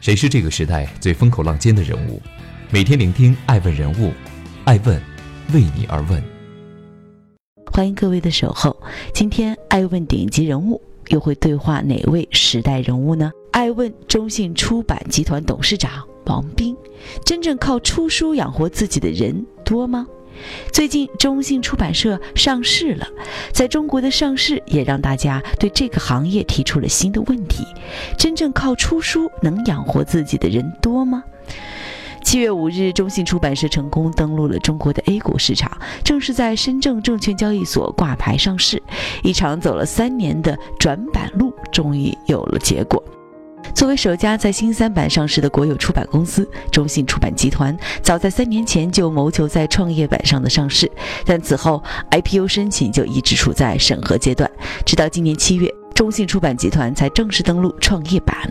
谁是这个时代最风口浪尖的人物？每天聆听爱问人物，爱问为你而问。欢迎各位的守候。今天爱问顶级人物又会对话哪位时代人物呢？爱问中信出版集团董事长王斌。真正靠出书养活自己的人多吗？最近中信出版社上市了，在中国的上市也让大家对这个行业提出了新的问题：真正靠出书能养活自己的人多吗？七月五日，中信出版社成功登陆了中国的 A 股市场，正式在深圳证券交易所挂牌上市。一场走了三年的转板路，终于有了结果。作为首家在新三板上市的国有出版公司，中信出版集团早在三年前就谋求在创业板上的上市，但此后 IPO 申请就一直处在审核阶段，直到今年七月，中信出版集团才正式登陆创业板。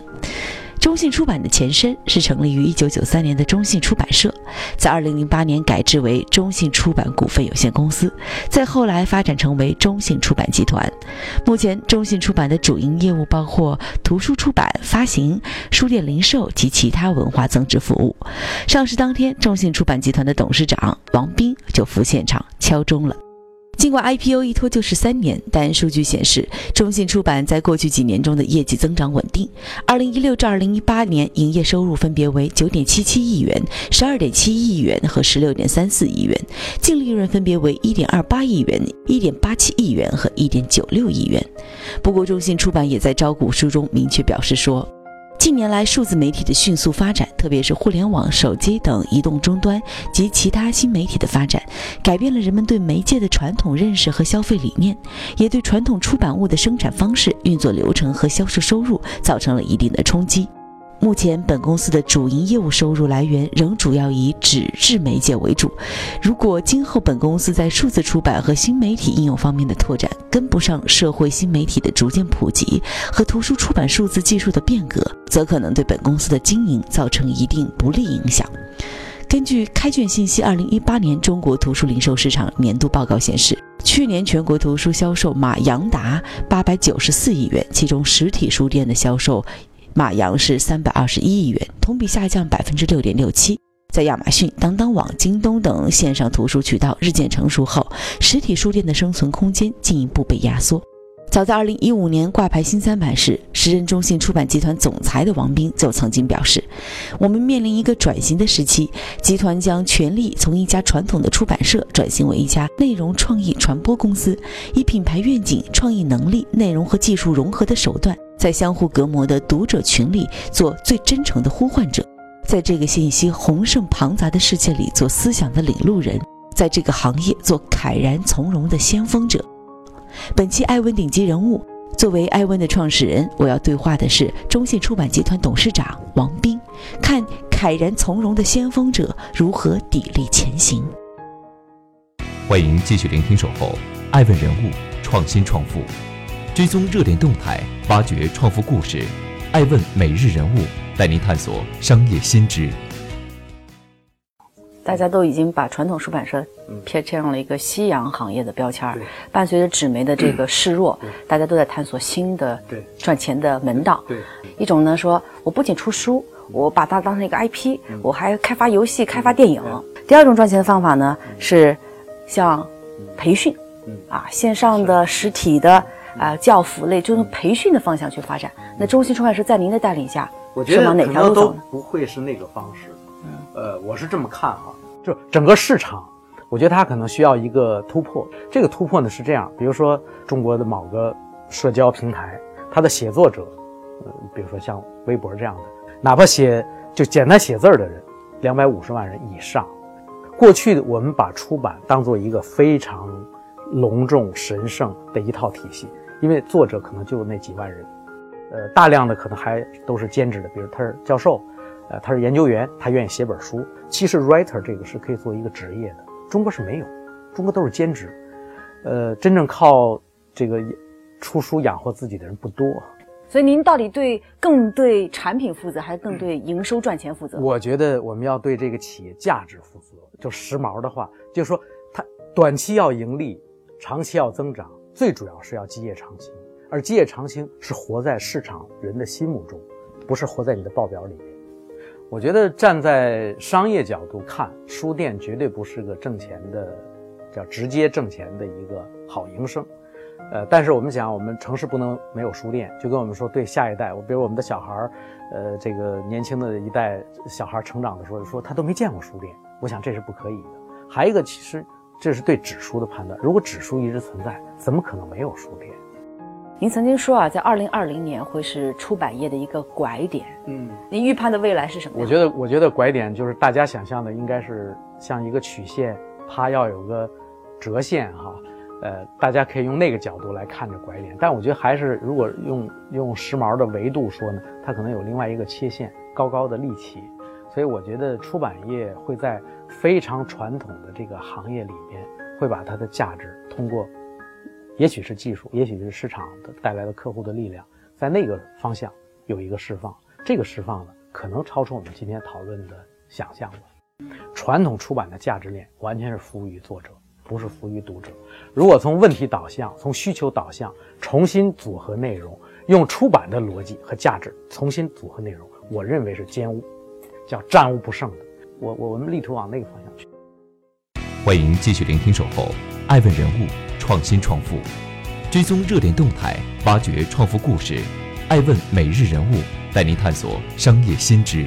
中信出版的前身是成立于一九九三年的中信出版社，在二零零八年改制为中信出版股份有限公司，再后来发展成为中信出版集团。目前，中信出版的主营业务包括图书出版、发行、书店零售及其他文化增值服务。上市当天，中信出版集团的董事长王斌就赴现场敲钟了。尽管 IPO 一拖就是三年，但数据显示，中信出版在过去几年中的业绩增长稳定。二零一六至二零一八年，营业收入分别为九点七七亿元、十二点七亿元和十六点三四亿元，净利润分别为一点二八亿元、一点八七亿元和一点九六亿元。不过，中信出版也在招股书中明确表示说。近年来，数字媒体的迅速发展，特别是互联网、手机等移动终端及其他新媒体的发展，改变了人们对媒介的传统认识和消费理念，也对传统出版物的生产方式、运作流程和销售收入造成了一定的冲击。目前，本公司的主营业务收入来源仍主要以纸质媒介为主。如果今后本公司在数字出版和新媒体应用方面的拓展跟不上社会新媒体的逐渐普及和图书出版数字技术的变革，则可能对本公司的经营造成一定不利影响。根据开卷信息，二零一八年中国图书零售市场年度报告显示，去年全国图书销售码阳达八百九十四亿元，其中实体书店的销售。马洋是三百二十一亿元，同比下降百分之六点六七。在亚马逊、当当网、京东等线上图书渠道日渐成熟后，实体书店的生存空间进一步被压缩。早在二零一五年挂牌新三板时，时任中信出版集团总裁的王斌就曾经表示：“我们面临一个转型的时期，集团将全力从一家传统的出版社转型为一家内容创意传播公司，以品牌愿景、创意能力、内容和技术融合的手段。”在相互隔膜的读者群里做最真诚的呼唤者，在这个信息宏盛庞杂的世界里做思想的领路人，在这个行业做慨然从容的先锋者。本期艾问顶级人物，作为艾问的创始人，我要对话的是中信出版集团董事长王斌，看慨然从容的先锋者如何砥砺前行。欢迎继续聆听《守候》，艾问人物，创新创富。追踪热点动态，挖掘创富故事，爱问每日人物带您探索商业新知。大家都已经把传统出版社贴贴上了一个夕阳行业的标签儿。伴随着纸媒的这个 示弱，大家都在探索新的赚钱的门道。一种呢说，我不仅出书，我把它当成一个 IP，我还开发游戏、开发电影。第二种赚钱的方法呢是像培训，啊，线上的、实体的。啊，教辅类就从培训的方向去发展。那中信出版社在您的带领下，我觉得往哪条路走呢？不会是那个方式。嗯，呃，我是这么看哈，就整个市场，我觉得它可能需要一个突破。这个突破呢是这样，比如说中国的某个社交平台，它的写作者，呃，比如说像微博这样的，哪怕写就简单写字儿的人，两百五十万人以上。过去我们把出版当做一个非常隆重神圣的一套体系。因为作者可能就那几万人，呃，大量的可能还都是兼职的，比如他是教授，呃，他是研究员，他愿意写本书。其实 writer 这个是可以做一个职业的，中国是没有，中国都是兼职，呃，真正靠这个出书养活自己的人不多。所以您到底对更对产品负责，还是更对营收赚钱负责？我觉得我们要对这个企业价值负责。就时髦的话，就是说它短期要盈利，长期要增长。最主要是要基业长青，而基业长青是活在市场人的心目中，不是活在你的报表里面。我觉得站在商业角度看，书店绝对不是个挣钱的，叫直接挣钱的一个好营生。呃，但是我们讲，我们城市不能没有书店，就跟我们说，对下一代，我比如我们的小孩儿，呃，这个年轻的一代小孩成长的时候，说他都没见过书店，我想这是不可以的。还有一个，其实这是对纸书的判断，如果纸书一直存在，怎么可能没有书店？您曾经说啊，在二零二零年会是出版业的一个拐点。嗯，您预判的未来是什么？我觉得，我觉得拐点就是大家想象的，应该是像一个曲线，它要有个折线哈。呃，大家可以用那个角度来看着拐点，但我觉得还是如果用用时髦的维度说呢，它可能有另外一个切线，高高的立起。所以我觉得出版业会在非常传统的这个行业里边，会把它的价值通过。也许是技术，也许是市场的带来的客户的力量，在那个方向有一个释放。这个释放呢，可能超出我们今天讨论的想象了。传统出版的价值链完全是服务于作者，不是服务于读者。如果从问题导向、从需求导向重新组合内容，用出版的逻辑和价值重新组合内容，我认为是兼污，叫战无不胜的。我我们力图往那个方向去。欢迎继续聆听《守候爱问人物》。创新创富，追踪热点动态，挖掘创富故事。爱问每日人物带您探索商业新知。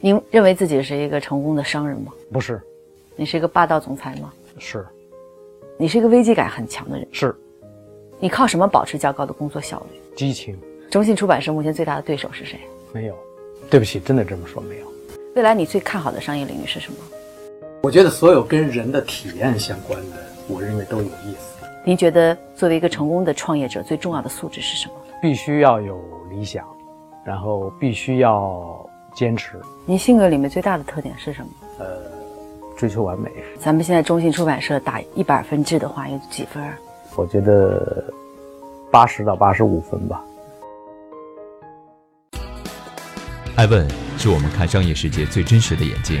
您认为自己是一个成功的商人吗？不是。你是一个霸道总裁吗？是。你是一个危机感很强的人？是。你靠什么保持较高的工作效率？激情。中信出版社目前最大的对手是谁？没有。对不起，真的这么说没有。未来你最看好的商业领域是什么？我觉得所有跟人的体验相关的，我认为都有意思。您觉得作为一个成功的创业者，最重要的素质是什么？必须要有理想，然后必须要坚持。您性格里面最大的特点是什么？呃，追求完美。咱们现在中信出版社打一百分制的话，有几分？我觉得八十到八十五分吧。艾问是我们看商业世界最真实的眼睛。